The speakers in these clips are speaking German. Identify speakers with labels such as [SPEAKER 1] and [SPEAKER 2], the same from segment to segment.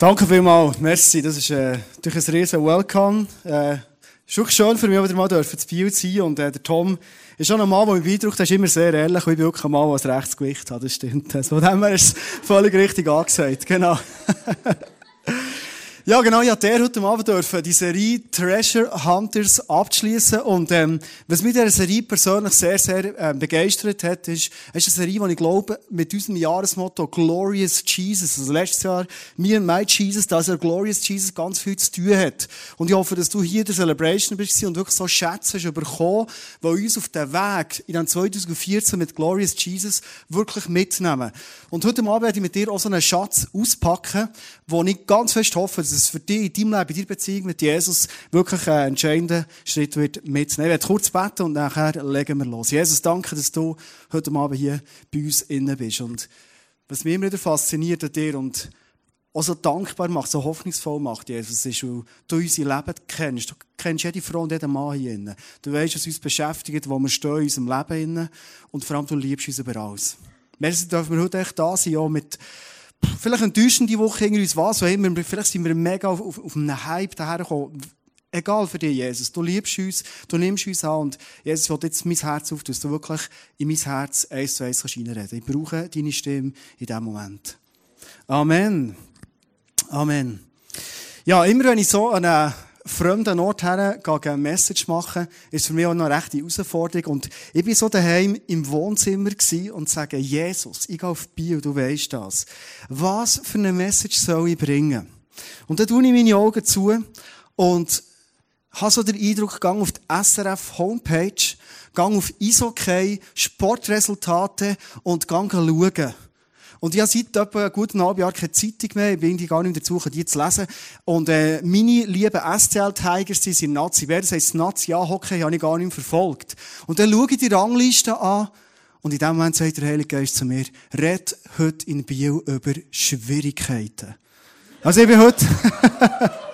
[SPEAKER 1] Danke vielmals, merci. Das ist äh, durch ein riesen Welcome. Äh, wirklich schön für mich, wieder mal dürfen zu Biel zu sein. Und äh, der Tom ist schon ein Mann, der mich beeindruckt, der ist immer sehr ehrlich. Ich bin wirklich ein Mann, der ein Rechtsgewicht hat, das stimmt. Also, von dem her ist es völlig richtig angesagt. Genau. Ja, genau, ja, der heute Abend dürfen die Serie Treasure Hunters abschließen und ähm, was mich dieser Serie persönlich sehr, sehr ähm, begeistert hat, ist, ist eine Serie, die ich glaube, mit unserem Jahresmotto Glorious Jesus, also letztes Jahr mir und My Jesus, dass er Glorious Jesus ganz viel zu tun hat. Und ich hoffe, dass du hier der Celebration bist und wirklich so Schätze hast bekommen, die uns auf den Weg in den 2014 mit Glorious Jesus wirklich mitnehmen. Und heute Abend werde ich mit dir auch so einen Schatz auspacken, wo ich ganz fest hoffe, dass es für dich in deinem Leben, in deiner Beziehung mit Jesus wirklich ein entscheidender Schritt wird mitzunehmen. Ich werde kurz beten und nachher legen wir los. Jesus, danke, dass du heute Abend hier bei uns innen bist. Und was mich immer wieder fasziniert an dir und auch so dankbar macht, so hoffnungsvoll macht, Jesus, ist, weil du unser Leben kennst. Du kennst jede Frau und jeden Mann hier innen. Du weißt, was uns beschäftigt, wo wir stehen in unserem Leben innen. Und vor allem, du liebst uns über alles. Merci, dürfen wir heute echt da sein, auch mit vielleicht enttäuschende Woche hinter uns, was immer. Vielleicht sind wir mega auf, auf, auf einem Hype dahergekommen. Egal für dich, Jesus. Du liebst uns, du nimmst uns an und Jesus will jetzt mein Herz auf, dass du wirklich in mein Herz eins zu eins reinreden. Ich brauche deine Stimme in diesem Moment. Amen. Amen. Ja, immer wenn ich so an fremden Ort her eine Message machen, ist für mich auch noch eine rechte Herausforderung. Und ich bin so daheim im Wohnzimmer und sage, Jesus, ich gehe auf Bio, du weißt das. Was für eine Message soll ich bringen? Und dann tue ich meine Augen zu und habe so den Eindruck, gehe auf die SRF Homepage, gehe auf Isokay, Sportresultate und gehe schauen. Und ich habe seit etwa einem guten halben Jahr keine Zeitung mehr. Ich bin gar nicht dazu die zu lesen. Und, äh, meine lieben SCL Tigers, die sind Nazi. Wer das heisst Nazi A-Hockey, habe ich gar nicht verfolgt. Und dann schaue ich die Rangliste an. Und in dem Moment sagt der Heilige Geist zu mir, red heute in Bio über Schwierigkeiten. Also ich bin heute,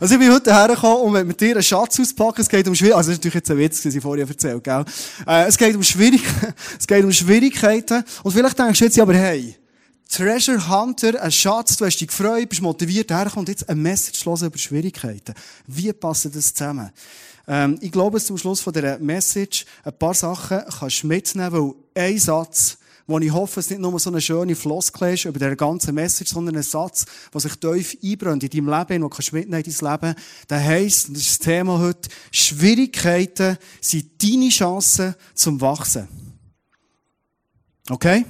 [SPEAKER 1] Also ich bin heute hergekommen und mit dir einen Schatz auspacken. Es geht um Schwierigkeiten. Also das ist natürlich jetzt ein Witz, den ich vorher erzählt, gell? Äh, es geht um Schwierigkeiten. es geht um Schwierigkeiten. Und vielleicht denkst du jetzt aber, hey, Treasure Hunter, ein Schatz, du hast dich gefreut, bist motiviert, herkommt jetzt ein Message los über Schwierigkeiten. Wie passt das zusammen? Ähm, ich glaube, dass zum Schluss von dieser Message ein paar Sachen kannst du mitnehmen, weil ein Satz wo ich hoffe, es nicht nur so eine schöne Floskel ist über der ganzen Message, sondern ein Satz, der sich tief einbrennt in deinem Leben, den du mitnehmen in dein Leben. Der heisst, und das ist das Thema heute, Schwierigkeiten sind deine Chancen zum Wachsen. Okay?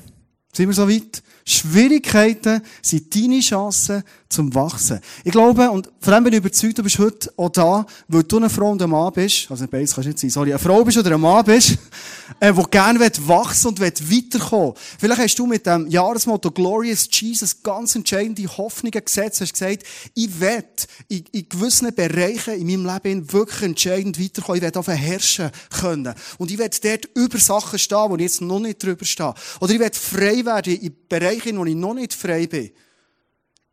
[SPEAKER 1] Sind wir so weit? Schwierigkeiten sind deine Chancen zum Wachsen. Ich glaube, und vor allem bin ich überzeugt, du bist heute auch da, weil du eine Frau und ein Mann bist, also beides kannst du nicht sein, sorry, eine Frau bist oder ein Mann bist, äh, der gerne wachsen und weiterkommen Vielleicht hast du mit dem Jahresmotto Glorious Jesus ganz entscheidende Hoffnungen gesetzt, hast gesagt, ich will in, in gewissen Bereichen in meinem Leben wirklich entscheidend weiterkommen, ich will auf herrschen können. Und ich will dort über Sachen stehen, wo ich jetzt noch nicht drüber stehe. Oder ich will frei werden in Bereichen, wo ich noch nicht frei bin.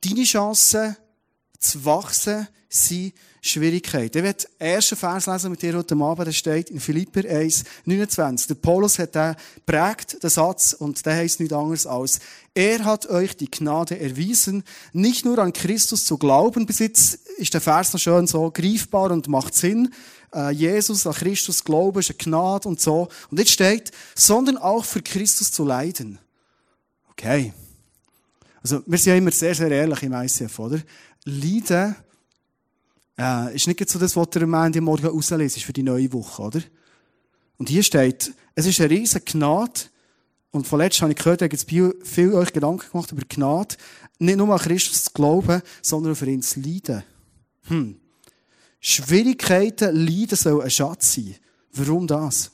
[SPEAKER 1] Deine Chancen zu wachsen sind Schwierigkeiten. Ich werde den ersten Vers lesen mit dir heute Abend. Der steht in Philipper 1, 29. Der Paulus hat den prägt, den Satz, und der heißt nichts anderes als, er hat euch die Gnade erwiesen, nicht nur an Christus zu glauben. Bis jetzt ist der Vers noch schön so greifbar und macht Sinn. Äh, Jesus, an Christus glauben, ist eine Gnade und so. Und jetzt steht, sondern auch für Christus zu leiden. Okay. Also, wir sind ja immer sehr, sehr ehrlich im ICF, oder? Leiden, äh, ist nicht so das, was du am Ende morgen rauslesest für die neue Woche, oder? Und hier steht, es ist eine riesige Gnade, und von letztem habe ich gehört, da gibt viel euch Gedanken gemacht über Gnade, nicht nur an Christus zu glauben, sondern für ihn zu leiden. Hm. Schwierigkeiten, Leiden soll ein Schatz sein. Warum das?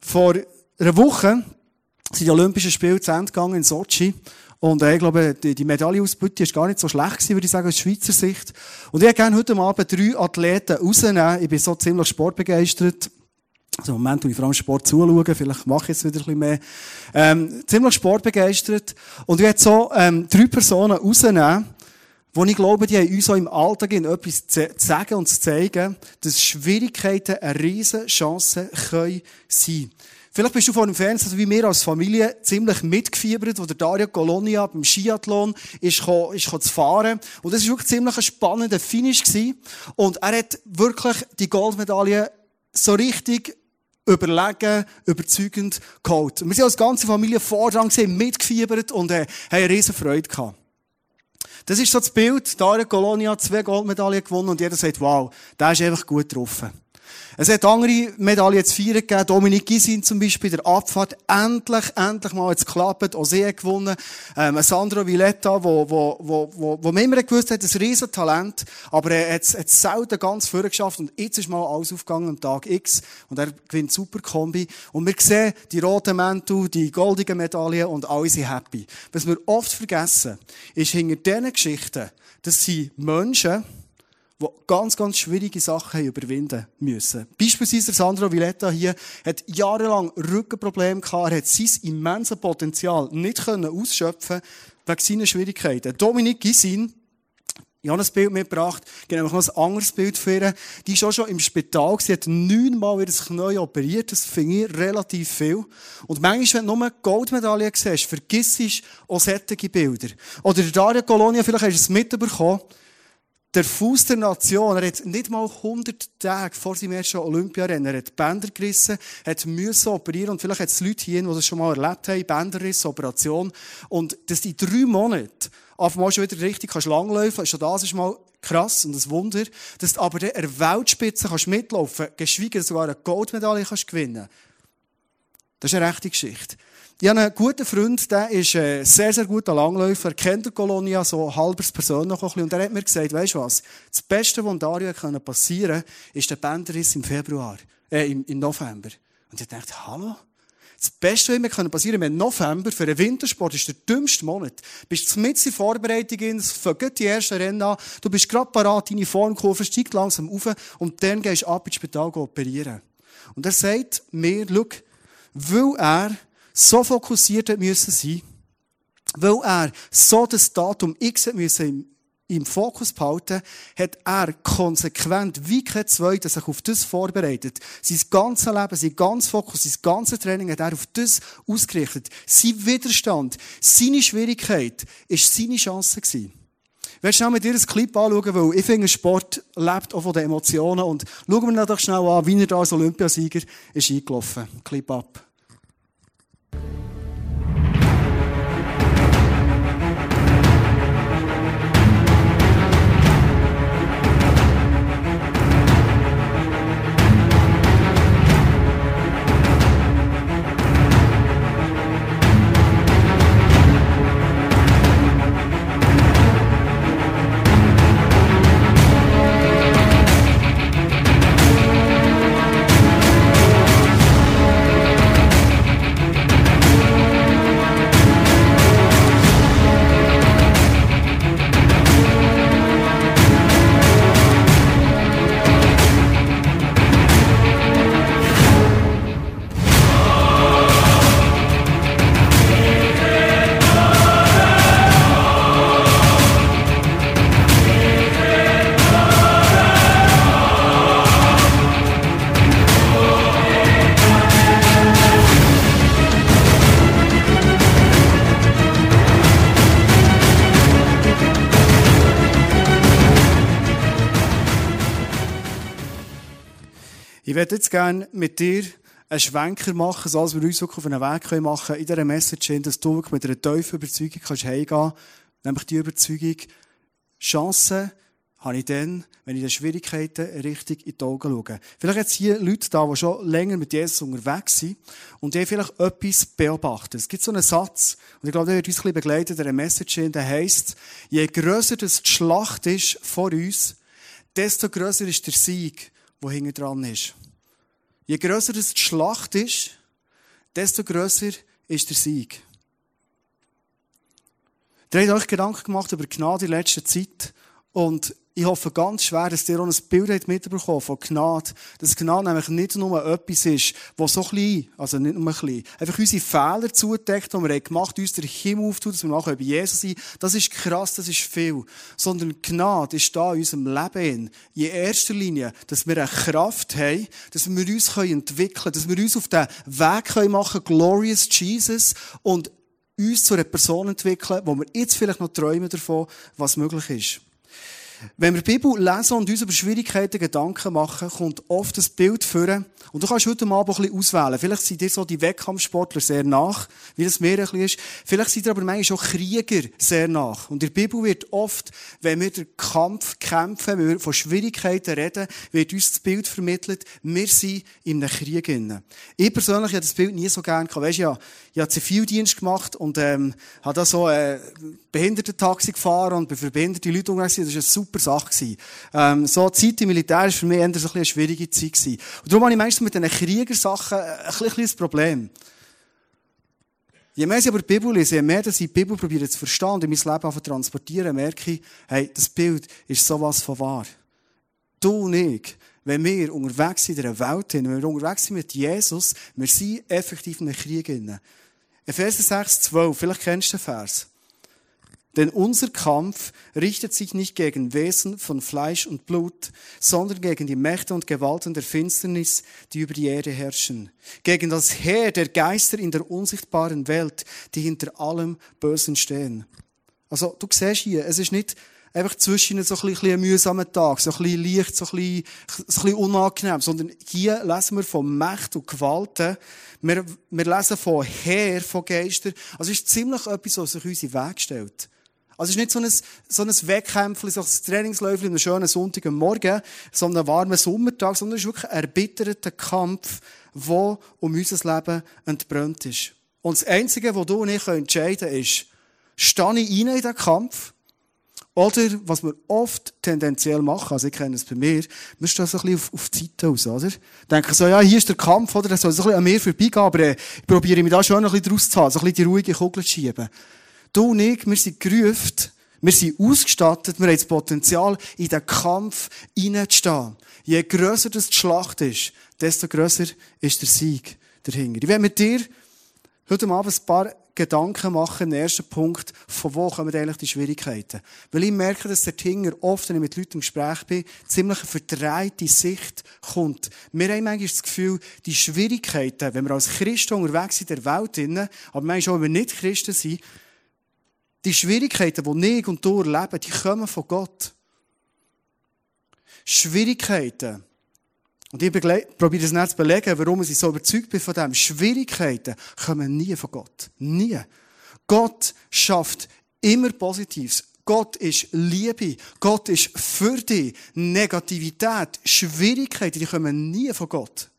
[SPEAKER 1] Vor einer Woche sind die Olympischen Spiele zu Ende gegangen in Sochi. Und äh, ich glaube, die, die Medaillenausbeute ist gar nicht so schlecht gewesen, würde ich sagen, aus Schweizer Sicht. Und ich gerne heute Abend drei Athleten rausnehmen. Ich bin so ziemlich sportbegeistert. Also im Moment tue ich vor allem Sport zuschauen, vielleicht mache ich jetzt wieder ein bisschen mehr. Ähm, ziemlich sportbegeistert. Und ich werde so ähm, drei Personen rausnehmen, wo ich glaube, die haben uns auch im Alltag in etwas zu sagen und zu zeigen, dass Schwierigkeiten eine riesen Chance können sein Vielleicht bist du vor dem Fernsehen, also wie wir als Familie, ziemlich mitgefiebert, wo der Dario Colonia beim Skiathlon ist, gekommen, ist zu fahren. Und das war wirklich ziemlich ein spannender Finish gewesen. Und er hat wirklich die Goldmedaille so richtig überlegen, überzeugend geholt. Und wir sind als ganze Familie vordran gesehen, mitgefiebert und äh, haben eine riesen Freude gehabt. Das ist so das Bild. Dario Colonia hat zwei Goldmedaillen gewonnen und jeder sagt, wow, der ist einfach gut getroffen. Es hat andere Medaillen zu feiern gegeben. Dominik Gisin zum Beispiel, der Abfahrt. Endlich, endlich mal jetzt geklappt. Auch sie hat gewonnen. Ähm, Sandro Villetta, wo, wo, wo, wo, wo man immer gewusst hat, ein riesen Talent. Aber er hat es selten ganz vorgeschafft. Und jetzt ist mal alles aufgegangen am Tag X. Und er gewinnt super Kombi. Und wir sehen die roten Mäntel, die goldigen Medaillen und alle sind happy. Was wir oft vergessen, ist hinter diesen Geschichten, das sind Menschen, die ganz, ganz schwierige Sachen überwinden müssen. Beispielsweise Sandro Villetta hier hat jahrelang Rückenprobleme gehabt. Er hat sein immenses Potenzial nicht können ausschöpfen wegen seiner Schwierigkeiten. Dominik Gisin, ich habe ein Bild mitgebracht, genau noch ein anderes Bild für ihn. Die auch schon im Spital, sie hat neunmal ihr Knie operiert, das finde ich relativ viel. Und manchmal, wenn du nur Goldmedaillen siehst, vergisst du auch solche Bilder. Oder der Dario Colonia, vielleicht hast du es mitbekommen, der Fuß der Nation, er hat nicht mal 100 Tage vor seinem ersten Olympiarennen, er hat Bänder gerissen, hat müssen operieren und vielleicht hat es Leute hier, die das schon mal erlebt haben, Bänderriss, Operation. Und dass in drei Monaten auf mal schon wieder richtig kannst langlaufen, schon das ist mal krass und ein Wunder, dass du aber der Weltspitze kannst mitlaufen, geschweige sogar eine Goldmedaille kannst gewinnen. Das ist eine rechte Geschichte. Ich habe einen guten Freund, der ist ein äh, sehr, sehr guter Langläufer, er kennt die Kolonia so halbers persönlich ein und er hat mir gesagt, weisst du was, das Beste, was Dario passieren konnte, ist der Bänderriss im Februar, äh, im, im November. Und ich dachte, hallo? Das Beste, was mir passieren kann, im November für einen Wintersport ist der dümmste Monat. Du bist mit in Vorbereitung, es fängt die ersten Rennen an, du bist gerade parat, deine Formkurve steigt langsam auf und dann gehst du ab ins Spital operieren. Und er sagt mir, schau, weil er so fokussiert hat müssen sein, weil er so das Datum X hat müssen im, Fokus behalten, hat er konsequent, wie kein Zweiter, sich auf das vorbereitet. Sein ganzes Leben, sein ganzes Fokus, sein ganzes Training hat er auf das ausgerichtet. Sein Widerstand, seine Schwierigkeit, ist seine Chance gewesen. Willst du schnell mit dir ein Clip anschauen, weil ich finde, Sport lebt auch von den Emotionen und schauen wir doch schnell an, wie er da als Olympiasieger ist eingelaufen. Clip ab. Ich werde jetzt gerne mit dir einen Schwenker machen, so als wir uns auf einen Weg machen können, in dieser Message hin, dass du mit einer tiefen Überzeugung kannst heimgehen Nämlich die Überzeugung, Chancen habe ich dann, wenn ich den Schwierigkeiten richtig in die Augen schaue. Vielleicht jetzt hier Leute da, die schon länger mit Jesus unterwegs sind und die vielleicht etwas beobachten. Es gibt so einen Satz, und ich glaube, der wird uns ein bisschen begleiten, der Message hin, der heisst, je grösser das die Schlacht ist vor uns, desto grösser ist der Sieg, der hinten dran ist. Je grösser die Schlacht ist, desto grösser ist der Sieg. Ihr habt euch Gedanken gemacht über Gnade in letzter Zeit. Und ich hoffe ganz schwer, dass ihr auch ein Bild mitbekommen von Gnade. Dass Gnade nämlich nicht nur etwas ist, was so klein, also nicht nur klein, einfach unsere Fehler zudeckt, die wir gemacht haben, uns der Himmel auftut, dass wir nachher bei Jesus sind. Das ist krass, das ist viel. Sondern Gnade ist da in unserem Leben in erster Linie, dass wir eine Kraft haben, dass wir uns entwickeln können, dass wir uns auf den Weg machen können, Glorious Jesus, und uns zu einer Person entwickeln, wo wir jetzt vielleicht noch träumen davon, was möglich ist. Wenn wir die Bibel lesen und uns über Schwierigkeiten Gedanken machen, kommt oft das Bild vor. Und du kannst heute Abend ein bisschen auswählen. Vielleicht sind dir so die Wettkampfsportler sehr nach, wie das mehr ein bisschen ist. Vielleicht sind dir aber manchmal auch Krieger sehr nach. Und in der Bibel wird oft, wenn wir den Kampf kämpfen, wenn wir von Schwierigkeiten reden, wird uns das Bild vermittelt, wir sind in einem Krieg. Ich persönlich habe das Bild nie so gerne gehabt. Weißt, ja, ich habe Zivildienst gemacht und ähm, habe da so äh, Behindertentaxi gefahren und bin für behinderte Leute unterwegs. Das war eine super Sache. Gewesen. Ähm, so eine Zeit im Militär war für mich eher so ein eine schwierige Zeit. Und darum habe ich meistens mit diesen Kriegersachen ein kleines Problem. Je mehr ich aber die Bibel lese, je mehr dass ich die Bibel probiere zu verstehen und in mein Leben zu transportieren, merke ich, hey, das Bild ist sowas von wahr. Du und ich, wenn wir unterwegs sind in der Welt, wenn wir unterwegs sind mit Jesus, wir sind effektiv in einem Krieg. Epheser 6, 12, vielleicht kennst du den Vers. Denn unser Kampf richtet sich nicht gegen Wesen von Fleisch und Blut, sondern gegen die Mächte und Gewalten der Finsternis, die über die Erde herrschen. Gegen das Heer der Geister in der unsichtbaren Welt, die hinter allem Bösen stehen. Also, du siehst hier, es ist nicht einfach zwischen so ein bisschen ein mühsamer Tag, so ein bisschen leicht, so ein bisschen, so ein bisschen unangenehm, sondern hier lesen wir von Mächten und Gewalten. Wir, wir lesen von Heer, von Geistern. Also es ist ziemlich etwas, was sich unsere Weg stellt. Also es ist nicht so ein, so ein Wettkämpfchen, so ein Trainingsläufchen einem schönen Sonntagmorgen, so einen warmen Sommertag, sondern es ist wirklich ein erbitterter Kampf, der um unser Leben entbrannt ist. Und das Einzige, was du und ich entscheiden können, ist, stehe ich rein in diesen Kampf, oder, was wir oft tendenziell machen, also ich kenne es bei mir, wir stehen so ein bisschen auf, auf die Seite aus, oder? Denken so, ja, hier ist der Kampf, oder? Das soll so ein bisschen an mir vorbeigehen, aber äh, ich probiere mich da schon ein bisschen draus zu haben, so ein bisschen die ruhige Kugel zu schieben. Du und ich, wir sind gerufen, wir sind ausgestattet, wir haben das Potenzial, in den Kampf hineinzustehen. Je grösser das die Schlacht ist, desto grösser ist der Sieg dahinter. Ich werde mit dir heute Abend ein paar Gedanken machen, den ersten Punkt, von wo kommen eigentlich die Schwierigkeiten? Weil ich merke, dass der Tinger oft, wenn ich mit Leuten im Gespräch bin, ziemlich eine verdrehte Sicht kommt. Wir haben manchmal das Gefühl, die Schwierigkeiten, wenn wir als Christen unterwegs sind in der Welt, aber manchmal auch, wenn wir nicht Christen sind, die Schwierigkeiten, die ich und du erleben, die kommen von Gott. Schwierigkeiten. Und ich probiere es nicht zu belegen, warum ich so überzeugt bin von dem. Schwierigkeiten kommen nie von Gott. Nie. Gott schafft immer Positives. Gott ist Liebe. Gott ist für dich. Negativität, Schwierigkeiten, die kommen nie von Gott.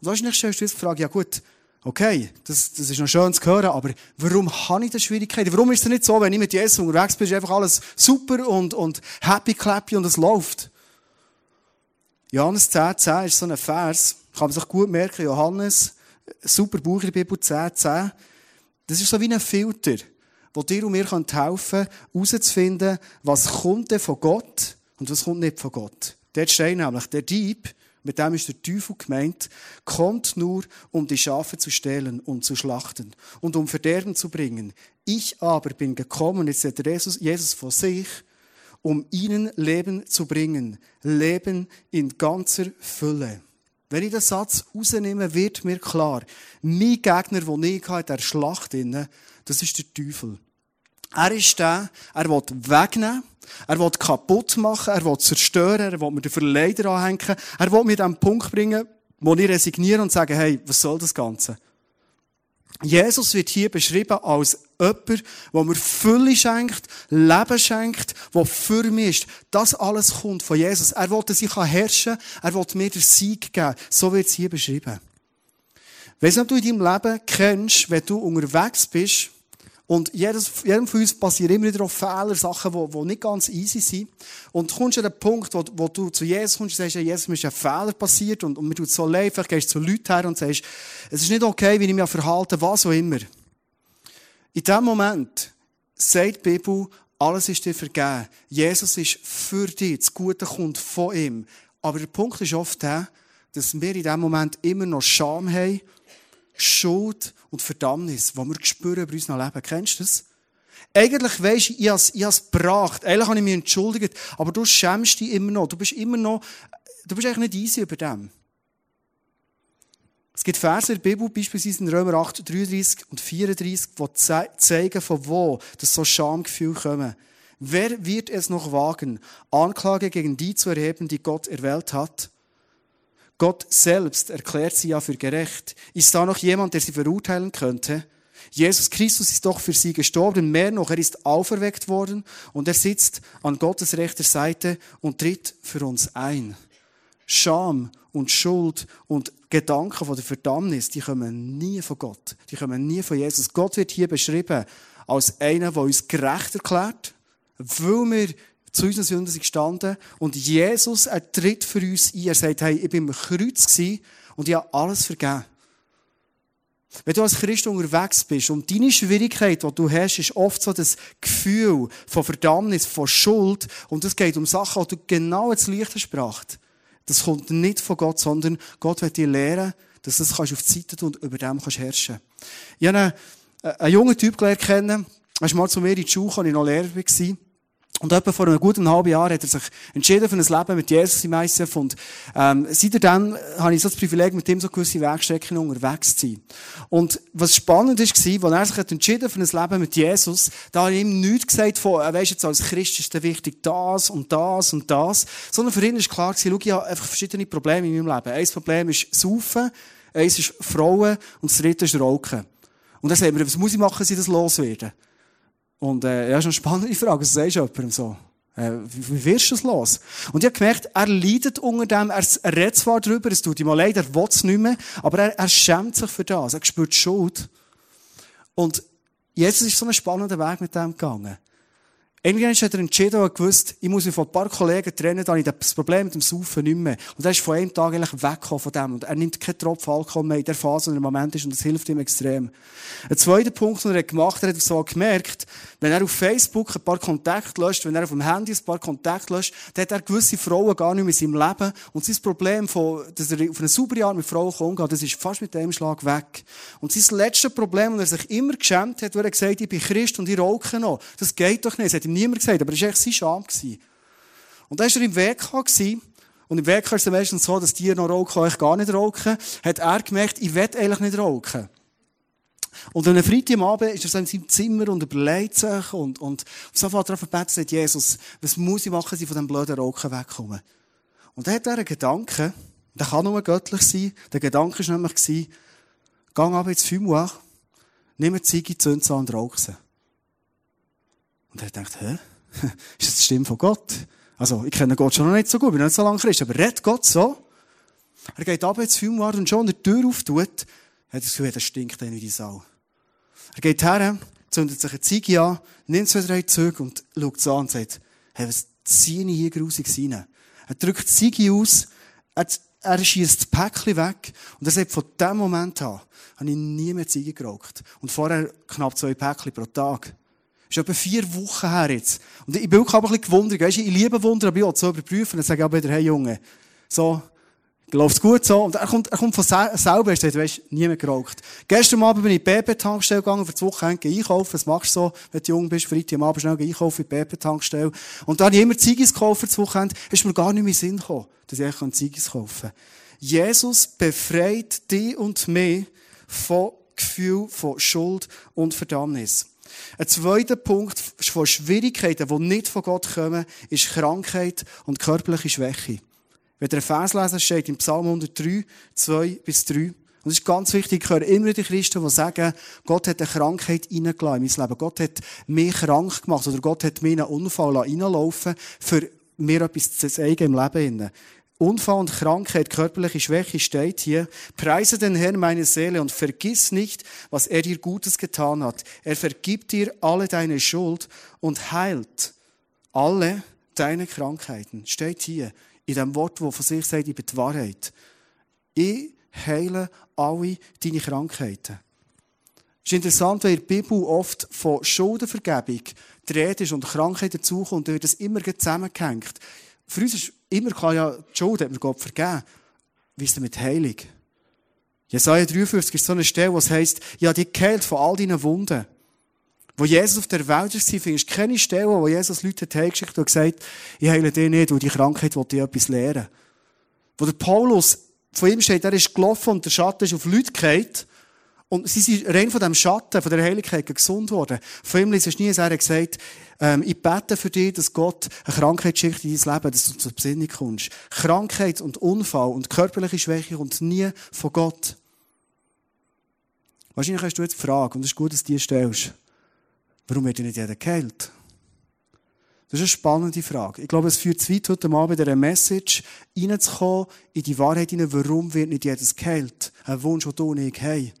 [SPEAKER 1] Und wahrscheinlich stellst du jetzt die Frage, ja gut, Okay, das, das ist noch schön zu hören, aber warum habe ich da Schwierigkeiten? Warum ist es nicht so, wenn ich mit Jesus unterwegs bin, ist einfach alles super und, und happy clappy und es läuft? Johannes 10, 10 ist so ein Vers, kann man sich gut merken, Johannes, super Buch in der Bibel 10, 10. Das ist so wie ein Filter, wo dir und mir helfen kann, herauszufinden, was kommt denn von Gott und was kommt nicht von Gott. Dort steht nämlich, der Dieb, mit dem ist der Teufel gemeint, kommt nur, um die Schafe zu stehlen und zu schlachten und um Verderben zu bringen. Ich aber bin gekommen, jetzt sagt Jesus, Jesus vor sich, um ihnen Leben zu bringen. Leben in ganzer Fülle. Wenn ich den Satz rausnehme, wird mir klar, mein Gegner, den ich in der Schlacht inne, das ist der Teufel. Er ist der, er will wegnehmen, er will kaputt machen, er will zerstören, er will mir den Verleider anhängen, er will mir den Punkt bringen, wo ich resigniere und sage, hey, was soll das Ganze? Jesus wird hier beschrieben als jemand, der mir Fülle schenkt, Leben schenkt, der für mich ist. Das alles kommt von Jesus. Er will, dass ich herrschen kann, er will mir den Sieg geben. So wird es hier beschrieben. Weißt du, ob du in deinem Leben kennst, wenn du unterwegs bist, und jedes, jedem von uns passieren immer wieder auch Fehler, Sachen, die, die nicht ganz easy sind. Und du kommst an den Punkt, wo, wo du zu Jesus kommst und sagst, Jesus, mir ist ein Fehler passiert und, und mir tut so leid, vielleicht gehst du zu Leuten her und sagst, es ist nicht okay, wie ich mich verhalte, was auch immer. In dem Moment sagt die Bibel, Alles ist dir vergeben. Jesus ist für dich. Das Gute kommt von ihm. Aber der Punkt ist oft der, dass wir in diesem Moment immer noch Scham haben, Schuld und Verdammnis, die wir spüren bei unserem Leben. Kennst du das? Eigentlich weisst du, ich habe es, gebracht. Eigentlich habe ich mich entschuldigt. Aber du schämst dich immer noch. Du bist immer noch, du bist eigentlich nicht easy über dem. Es gibt Verse in der Bibel, beispielsweise in Römer 8, 33 und 34, die zeigen, von wo das so Schamgefühl kommen. Wer wird es noch wagen, Anklage gegen die zu erheben, die Gott erwählt hat? Gott selbst erklärt sie ja für gerecht. Ist da noch jemand, der sie verurteilen könnte? Jesus Christus ist doch für sie gestorben. Mehr noch, er ist auferweckt worden und er sitzt an Gottes rechter Seite und tritt für uns ein. Scham und Schuld und Gedanken von der Verdammnis, die kommen nie von Gott. Die kommen nie von Jesus. Gott wird hier beschrieben als einer, der uns gerecht erklärt, weil wir zu unseren Sünden sind gestanden und Jesus, er tritt für uns ein. Er sagt, hey, ich bin am Kreuz und ich habe alles vergeben. Wenn du als Christ unterwegs bist und deine Schwierigkeit, die du hast, ist oft so das Gefühl von Verdammnis, von Schuld und es geht um Sachen, die du genau ins Licht hast gebracht. Das kommt nicht von Gott, sondern Gott wird dir lehren, dass du das auf die Seite tun und über dem kannst herrschen. Ich habe einen, einen jungen Typ gelernt kennen, er ist mal zu mir in die Schule, als ich noch Lehrer war. Und etwa vor einem guten halben Jahr hat er sich entschieden für ein Leben mit Jesus im ICF. Und, ähm, seitdem habe ich so das Privileg, mit ihm so gewisse Wegstrecken unterwegs zu sein. Und was spannend ist, war, als er sich entschieden für ein Leben mit Jesus, da habe ich ihm nichts gesagt von, er weiss jetzt als Christ ist wichtig das und das und das. Sondern für ihn ist klar schau, ich habe einfach verschiedene Probleme in meinem Leben. Ein Problem ist Saufen, eins ist Frauen und das dritte ist Rauchen. Und dann sagen wir, was muss ich machen, dass ich das loswerde? Und äh, ja, ist eine spannende Frage. Was sagst du jemandem so? Äh, wie wirst du es los? Und ich habe gemerkt, er leidet unter dem, er, redet zwar darüber, es tut ihm leid, er will es nicht mehr, aber er, er schämt sich für das, er spürt Schuld. Und Jesus ist so einen spannenden Weg mit dem gegangen. Irgendwann hat er entschieden und gewusst, ich muss mich von ein paar Kollegen trennen, dann habe ich das Problem mit dem Saufen nicht mehr. Und er ist von einem Tag eigentlich weggekommen von dem. Und er nimmt keinen Tropfen Alkohol mehr in der Phase, in er im Moment ist, und das hilft ihm extrem. Ein zweiter Punkt, den er gemacht hat, er hat so gemerkt, wenn er auf Facebook ein paar Kontakte löscht, wenn er auf dem Handy ein paar Kontakte löscht, dann hat er gewisse Frauen gar nicht mehr in seinem Leben. Und sein Problem, von, dass er auf eine saubere Art mit Frauen umgeht, das ist fast mit dem Schlag weg. Und sein letztes Problem, und er sich immer geschämt hat, wo er gesagt hat, ich bin Christ und ich rauche noch. Das geht doch nicht niemand gesagt, aber es war echt sein Scham. Und dann war er im WK und im WK ist es meistens so, dass die noch rauchen, euch gar nicht rauchen. Hat er gemerkt, ich will eigentlich nicht rauchen. Und an einem Freitagabend ist er so in seinem Zimmer und überlegt sich und, und so fährt er auf und sagt, Jesus, was muss ich machen, dass ich von diesem blöden Rauchen wegkomme? Und dann hat er einen Gedanken, der kann nur göttlich sein. Der Gedanke war nämlich, geh ab ins Fumoir, nimm eine Ziege, zünd sie an und rauch sie. Und er denkt, hä? Ist das die Stimme von Gott? Also, ich kenne Gott schon noch nicht so gut, bin nicht so lange Christ, aber redet Gott so? Er geht ab ins Filmwart und schon, er die Tür auftut, hat er das Gefühl, das stinkt in die Sau. Er geht her, zündet sich eine Ziege an, nimmt zwei, drei Züge und schaut es an und sagt, hey, was ziehe ich hier grusig rein? Er drückt die Ziege aus, er, er schießt das Päckchen weg und er sagt, von dem Moment an habe ich nie mehr Ziege geraucht. Und vorher knapp zwei Päckchen pro Tag. Das ist etwa vier Wochen her jetzt. Und ich bin auch ein bisschen gewundert. Weißt, ich liebe Wunder, aber ich will so überprüfen. Dann sage aber wieder, hey Junge, so, läuft's gut so. Und er kommt, er kommt von selber, er sagt, weisst, niemand geraucht. Gestern Abend bin ich in die BP-Tankstelle gegangen, für das Wochenende einkaufen. Was machst du so, wenn du jung bist? Freitag am Abend schnell einkaufen in die BP-Tankstelle. Und da habe ich immer Ziggis gekauft für. Ist mir gar nicht mehr Sinn gekommen, dass ich eigentlich Ziggis kaufen kann. Jesus befreit dich und mich von Gefühl von Schuld und Verdammnis. Ein zweiter Punkt von Schwierigkeiten, die nicht von Gott kommen, ist Krankheit und körperliche Schwäche. Wenn ihr einen Vers lesen, steht im Psalm 103, 2 bis 3. Und es ist ganz wichtig, ich höre immer die Christen, die sagen, Gott hat eine Krankheit in mein Leben. Gott hat mich krank gemacht oder Gott hat mir einen Unfall reinlaufen für mir etwas zu zeigen im Leben. Unfall und Krankheit, körperliche Schwäche steht hier. Preise den Herrn meine Seele und vergiss nicht, was er dir Gutes getan hat. Er vergibt dir alle deine Schuld und heilt alle deine Krankheiten. Steht hier in dem Wort, wo von sich sagt, ich bin die Wahrheit. Ich heile alle deine Krankheiten. Es ist interessant, weil in der Bibel oft von Schuldenvergebung die ist und Krankheit dazukommt, und dann wird das immer zusammengehängt. Für uns ist immer klar, ja, die Schuld hat mir Gott vergeben. Wie ist denn mit Heilung? Jesaja 53 ist so eine Stelle, wo es heisst, ja, die geheilt von all deinen Wunden. Wo Jesus auf der Welt war, findest du keine Stelle, wo Jesus Leute hat heimgeschickt und gesagt, ich heile dich nicht, weil die Krankheit will dir etwas lehren. Wo der Paulus, von ihm steht, er ist gelaufen und der Schatten ist auf Leute gefallen. Und sie sind rein von dem Schatten, von der Heiligkeit gesund worden. Von ihm liest nie, er hat gesagt, ähm, ich bete für dich, dass Gott eine Krankheit schickt in dein Leben, dass du zur Besinnung kommst. Krankheit und Unfall und körperliche Schwäche kommt nie von Gott. Wahrscheinlich hast du jetzt die Frage, und es ist gut, dass du die stellst. Warum wird nicht jeder geheilt? Das ist eine spannende Frage. Ich glaube, es führt zu weit, heute Abend in einer Message reinzukommen, in die Wahrheit hinein, warum wird nicht jedes geheilt? Ein Wunsch, den du und ich haben.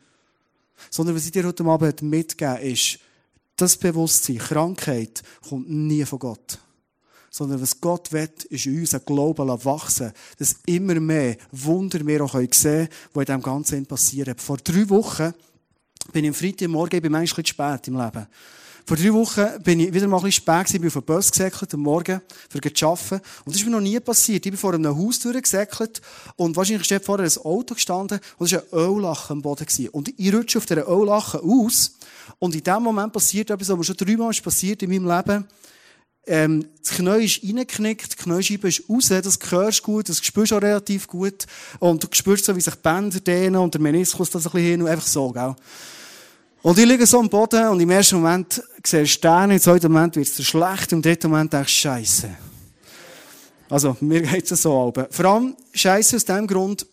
[SPEAKER 1] Sondern was ich dir heute Abend mitgeben ist, das Bewusstsein, Krankheit, kommt nie von Gott. Sondern was Gott will, ist in uns ein Glauben wachsen, dass immer mehr Wunder wir auch sehen können, die in diesem Ganzen passieren. Vor drei Wochen bin ich am Freitagmorgen, ich bin manchmal ein bisschen spät im Leben. Vor drei Wochen bin ich wieder mal ein bisschen spät gewesen, bin auf den Bus gesäckelt am Morgen, für zu arbeiten. Und das ist mir noch nie passiert. Ich bin vor einem Haus durchgesäckelt und wahrscheinlich steht vorher ein Auto gestanden und es war ein Öllache am Boden. Gewesen. Und ich rutsche auf dieser Öllache aus und in dem Moment passiert etwas, was schon dreimal passiert in meinem Leben. Ähm, das Knie ist reingeknickt, die Kniescheibe ist raus, das hörst du gut, das spürst du auch relativ gut. Und du spürst so, wie sich die Bänder dehnen und der Meniskus das ein bisschen hin und einfach so, gell. Und ich liege so am Boden und im ersten Moment sehe ich Sterne, im zweiten Moment wird es schlecht, im dritten Moment denke ich, Scheiße. Also, mir geht es so aber. Vor allem Scheiße aus dem Grund,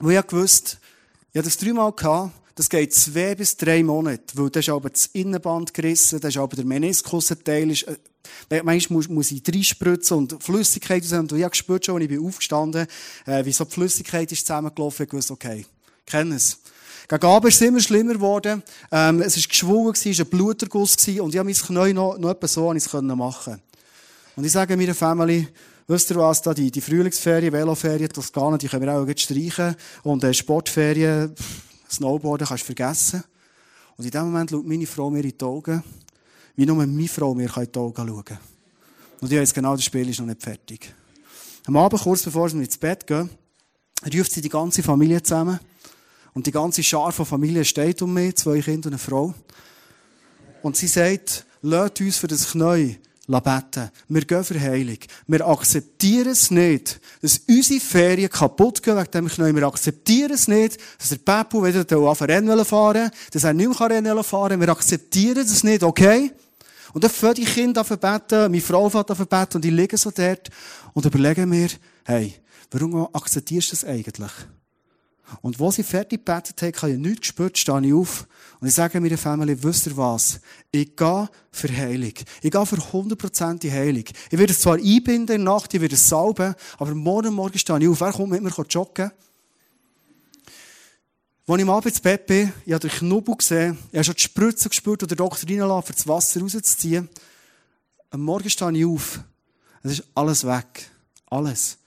[SPEAKER 1] wo ich gewusst, ich habe das dreimal gehabt, das geht zwei bis drei Monate, weil das ist aber das Innenband gerissen, das ist aber der Meniskus ein Teil, ist, äh, manchmal muss, muss ich reinspritzen und Flüssigkeit raus, und ich habe gespürt schon, als ich bin aufgestanden, äh, wie so die Flüssigkeit ist zusammengelaufen, ich wusste, okay, kenne es. Gegen Abend ist es immer schlimmer geworden. Ähm, es war geschwollen, es war ein Bluterguss und ich habe mein Knie noch, noch etwas so ich es machen Und ich sage meiner Family, wisst ihr was, da, die, die Frühlingsferien, Veloferien, Toskana, die können wir auch jetzt streichen. Und äh, Sportferien, Snowboarden kannst du vergessen. Und in dem Moment schaut meine Frau mir in die Augen, wie nur meine Frau mir in die Augen schauen kann. Und ich weiß genau, das Spiel ist noch nicht fertig. Am Abend, kurz bevor sie ins Bett gehen, ruft sie die ganze Familie zusammen. Und die ganze Schar von Familie steht um mich, zwei Kinder und eine Frau. Und sie sagt, lasst uns für das Knie beten. Wir gehen für Heilung. Wir akzeptieren es nicht, dass unsere Ferien kaputt gehen wegen dem Knie. Wir akzeptieren es nicht, dass der Pepu wieder anfangen fahren dass er nicht mehr Rennen fahren. Wir akzeptieren es nicht, okay? Und dann fangen die Kinder an beten, meine Frau fängt an beten und ich liege so dort und überlege mir, hey, warum akzeptierst du das eigentlich? Und wo sie fertig gebetet haben, habe ich nichts gespürt, stehe ich auf und ich sage meiner Familie, wisst ihr was? Ich gehe für Heilung. Ich gehe für 100% Heilung. Ich werde es zwar einbinden in der Nacht, ich werde es salben, aber morgen Morgen stehe ich auf. Wer kommt mit mir joggen? Als ich am Abend ins Bett bin, ich habe den Knubbel gesehen, ich habe schon die Spritze gespürt, die der Doktor reinlässt, um das Wasser rauszuziehen. Am Morgen stehe ich auf. Es ist alles weg. Alles.